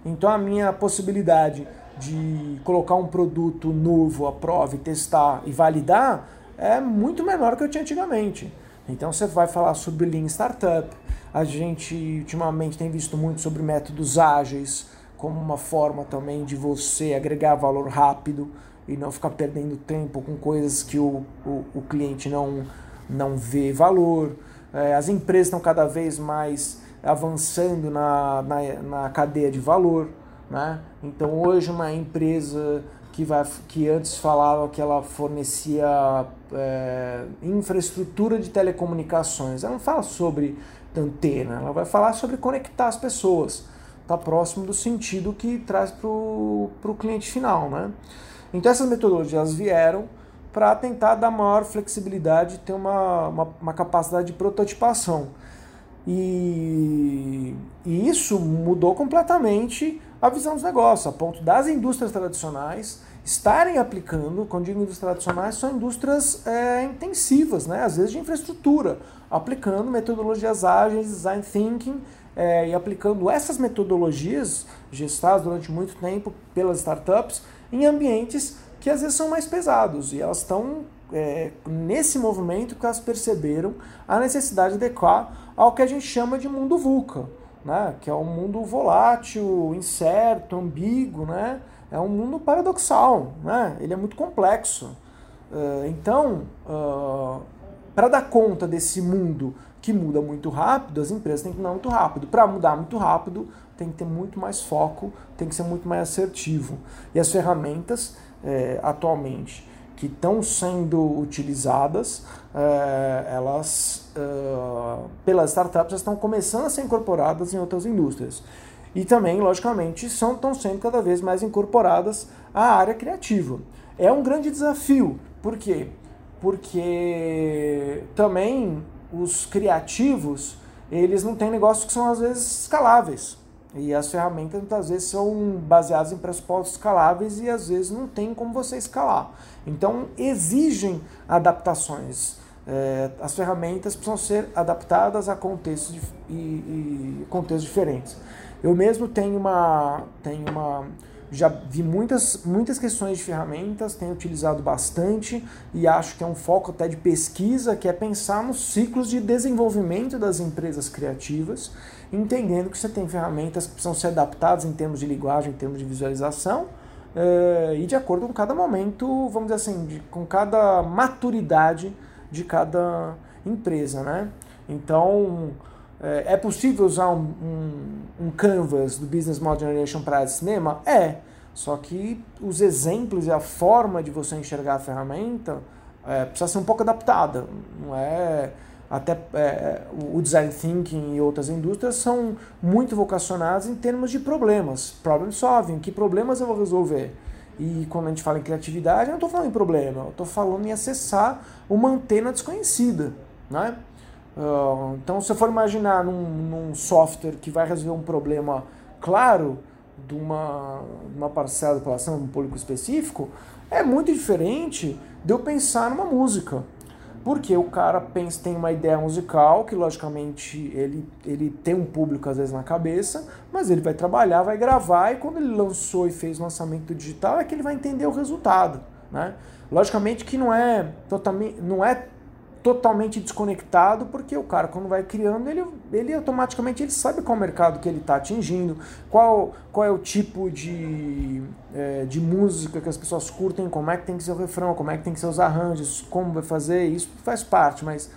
então a minha possibilidade de colocar um produto novo à prova e testar e validar é muito menor que eu tinha antigamente. Então você vai falar sobre Lean Startup, a gente ultimamente tem visto muito sobre métodos ágeis, como uma forma também de você agregar valor rápido e não ficar perdendo tempo com coisas que o, o, o cliente não, não vê valor. É, as empresas estão cada vez mais avançando na, na, na cadeia de valor. Né? Então hoje uma empresa que, vai, que antes falava que ela fornecia é, infraestrutura de telecomunicações, ela não fala sobre antena, ela vai falar sobre conectar as pessoas. Está próximo do sentido que traz para o cliente final. Né? Então essas metodologias vieram para tentar dar maior flexibilidade, ter uma, uma, uma capacidade de prototipação. E, e, isso mudou completamente a visão dos negócios, a ponto das indústrias tradicionais estarem aplicando, quando digo indústrias tradicionais, são indústrias é, intensivas, né? às vezes de infraestrutura, aplicando metodologias ágeis, design thinking, é, e aplicando essas metodologias gestadas durante muito tempo pelas startups em ambientes que às vezes são mais pesados e elas estão é, nesse movimento que elas perceberam a necessidade de adequar ao que a gente chama de mundo VUCA, né? que é um mundo volátil, incerto, ambíguo, né? é um mundo paradoxal, né? ele é muito complexo. Uh, então, uh, para dar conta desse mundo que muda muito rápido, as empresas têm que mudar muito rápido. Para mudar muito rápido, tem que ter muito mais foco, tem que ser muito mais assertivo. E as ferramentas, é, atualmente, que estão sendo utilizadas, é, elas, é, pelas startups, estão começando a ser incorporadas em outras indústrias. E também, logicamente, são, estão sendo cada vez mais incorporadas à área criativa. É um grande desafio. Por quê? Porque também os criativos, eles não têm negócios que são às vezes escaláveis. E as ferramentas muitas vezes são baseadas em pressupostos escaláveis e às vezes não tem como você escalar. Então exigem adaptações. É, as ferramentas precisam ser adaptadas a contextos, e, e contextos diferentes. Eu mesmo tenho uma, tenho uma já vi muitas, muitas questões de ferramentas, tenho utilizado bastante e acho que é um foco até de pesquisa, que é pensar nos ciclos de desenvolvimento das empresas criativas, entendendo que você tem ferramentas que precisam ser adaptadas em termos de linguagem, em termos de visualização, eh, e de acordo com cada momento, vamos dizer assim, de, com cada maturidade de cada empresa, né? Então, é, é possível usar um, um, um, canvas do Business Model Generation para cinema? É. Só que os exemplos e a forma de você enxergar a ferramenta é, precisa ser um pouco adaptada. Não é até é, o design thinking e outras indústrias são muito vocacionadas em termos de problemas, problem solving, que problemas eu vou resolver. E quando a gente fala em criatividade, eu não estou falando em problema, eu estou falando em acessar uma antena desconhecida. Né? Uh, então, se você for imaginar num, num, software que vai resolver um problema claro de uma, uma parcela da população, um público específico, é muito diferente de eu pensar numa música. Porque o cara pensa, tem uma ideia musical, que logicamente ele, ele tem um público às vezes na cabeça, mas ele vai trabalhar, vai gravar, e quando ele lançou e fez o lançamento digital, é que ele vai entender o resultado. Né? Logicamente que não é totalmente, não é totalmente desconectado, porque o cara quando vai criando, ele, ele automaticamente ele sabe qual mercado que ele está atingindo, qual, qual é o tipo de, é, de música que as pessoas curtem, como é que tem que ser o refrão, como é que tem que ser os arranjos, como vai fazer, isso faz parte, mas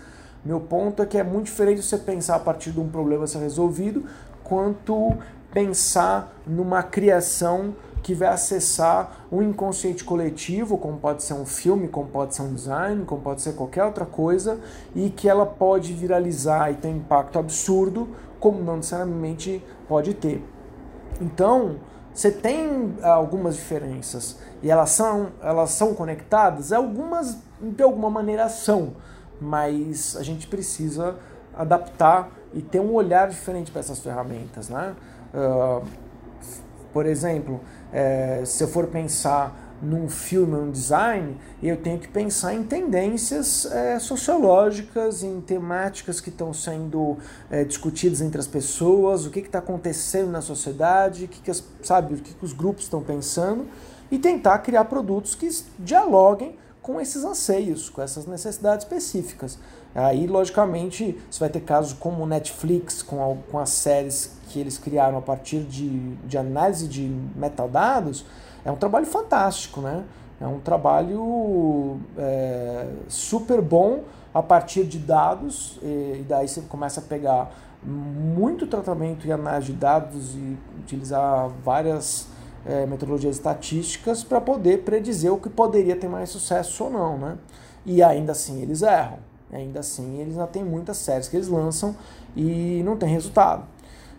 meu ponto é que é muito diferente você pensar a partir de um problema ser resolvido, quanto pensar numa criação que vai acessar um inconsciente coletivo, como pode ser um filme, como pode ser um design, como pode ser qualquer outra coisa, e que ela pode viralizar e ter um impacto absurdo, como não necessariamente pode ter. Então, você tem algumas diferenças e elas são, elas são conectadas? Algumas, de alguma maneira, são, mas a gente precisa adaptar e ter um olhar diferente para essas ferramentas. Né? Uh, por exemplo, é, se eu for pensar num filme, num design, eu tenho que pensar em tendências é, sociológicas, em temáticas que estão sendo é, discutidas entre as pessoas, o que está acontecendo na sociedade, o que, que as, sabe, o que, que os grupos estão pensando, e tentar criar produtos que dialoguem com esses anseios, com essas necessidades específicas. Aí, logicamente, você vai ter casos como o Netflix, com, com as séries que eles criaram a partir de, de análise de metadados, é um trabalho fantástico, né? É um trabalho é, super bom a partir de dados, e daí você começa a pegar muito tratamento e análise de dados e utilizar várias é, metodologias estatísticas para poder predizer o que poderia ter mais sucesso ou não, né? E ainda assim eles erram, ainda assim eles ainda têm muitas séries que eles lançam e não tem resultado.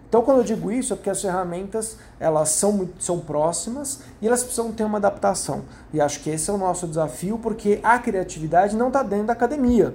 Então, quando eu digo isso, é porque as ferramentas elas são, são próximas e elas precisam ter uma adaptação. E acho que esse é o nosso desafio, porque a criatividade não está dentro da academia.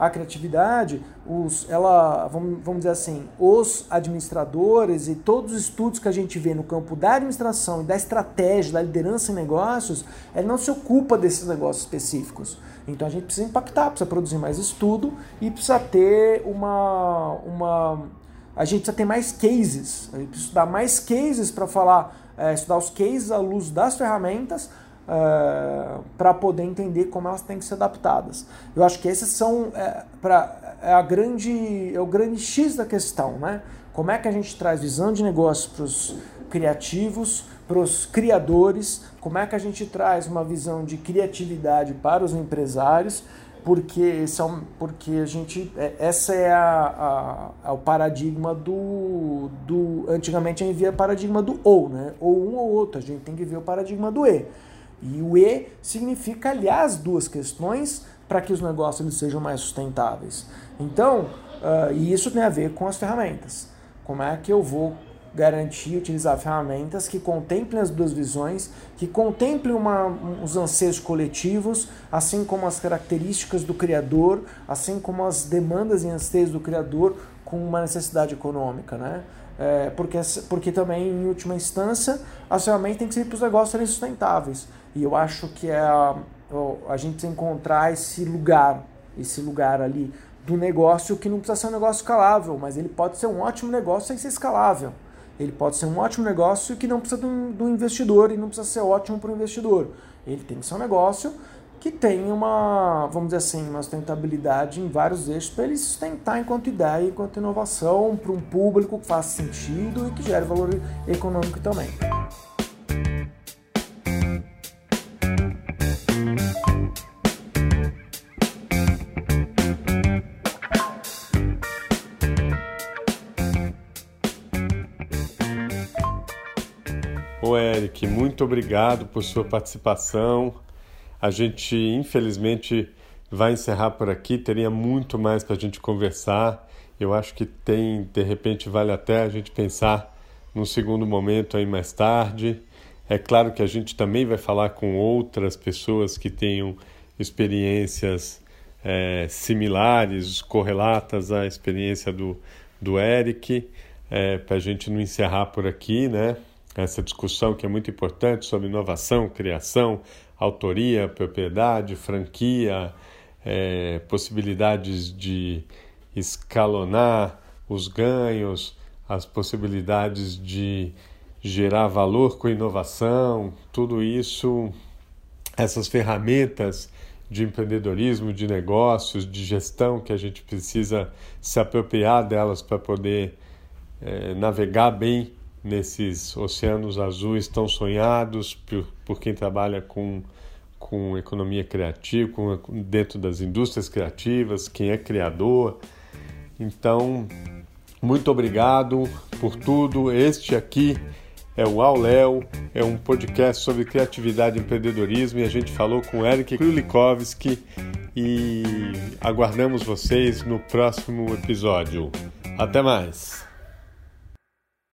A criatividade, os, ela, vamos, vamos dizer assim, os administradores e todos os estudos que a gente vê no campo da administração e da estratégia, da liderança em negócios, ele não se ocupa desses negócios específicos. Então a gente precisa impactar, precisa produzir mais estudo e precisa ter uma, uma a gente precisa ter mais cases, a gente precisa estudar mais cases para falar, é, estudar os cases à luz das ferramentas é, para poder entender como elas têm que ser adaptadas. Eu acho que esses são é, pra, é a grande, é o grande X da questão, né? Como é que a gente traz visão de negócio para os criativos, para os criadores, como é que a gente traz uma visão de criatividade para os empresários porque são é porque a gente é, essa é a, a, a, o paradigma do, do antigamente a gente via paradigma do ou né ou um ou outro a gente tem que ver o paradigma do e e o e significa aliar as duas questões para que os negócios eles sejam mais sustentáveis então uh, e isso tem a ver com as ferramentas como é que eu vou garantir utilizar ferramentas que contemplem as duas visões, que contemplem uma, os anseios coletivos, assim como as características do criador, assim como as demandas e anseios do criador com uma necessidade econômica, né? É, porque, porque também, em última instância, as ferramentas têm que ser para os negócios serem sustentáveis. E eu acho que é a, a gente encontrar esse lugar, esse lugar ali do negócio que não precisa ser um negócio escalável, mas ele pode ser um ótimo negócio sem ser escalável ele pode ser um ótimo negócio que não precisa do, do investidor e não precisa ser ótimo para o investidor. Ele tem que ser um negócio que tem uma, vamos dizer assim, uma sustentabilidade em vários eixos para ele sustentar enquanto ideia, enquanto inovação, para um público que faça sentido e que gere valor econômico também. Eric, muito obrigado por sua participação. A gente, infelizmente, vai encerrar por aqui. Teria muito mais para a gente conversar. Eu acho que tem, de repente, vale até a gente pensar num segundo momento aí mais tarde. É claro que a gente também vai falar com outras pessoas que tenham experiências é, similares, correlatas à experiência do, do Eric, é, para a gente não encerrar por aqui, né? Essa discussão que é muito importante sobre inovação, criação, autoria, propriedade, franquia, é, possibilidades de escalonar os ganhos, as possibilidades de gerar valor com inovação, tudo isso, essas ferramentas de empreendedorismo, de negócios, de gestão que a gente precisa se apropriar delas para poder é, navegar bem nesses oceanos azuis tão sonhados por, por quem trabalha com, com economia criativa, com, dentro das indústrias criativas, quem é criador. Então, muito obrigado por tudo. Este aqui é o Auléu, é um podcast sobre criatividade e empreendedorismo e a gente falou com Eric Krulikowski e aguardamos vocês no próximo episódio. Até mais!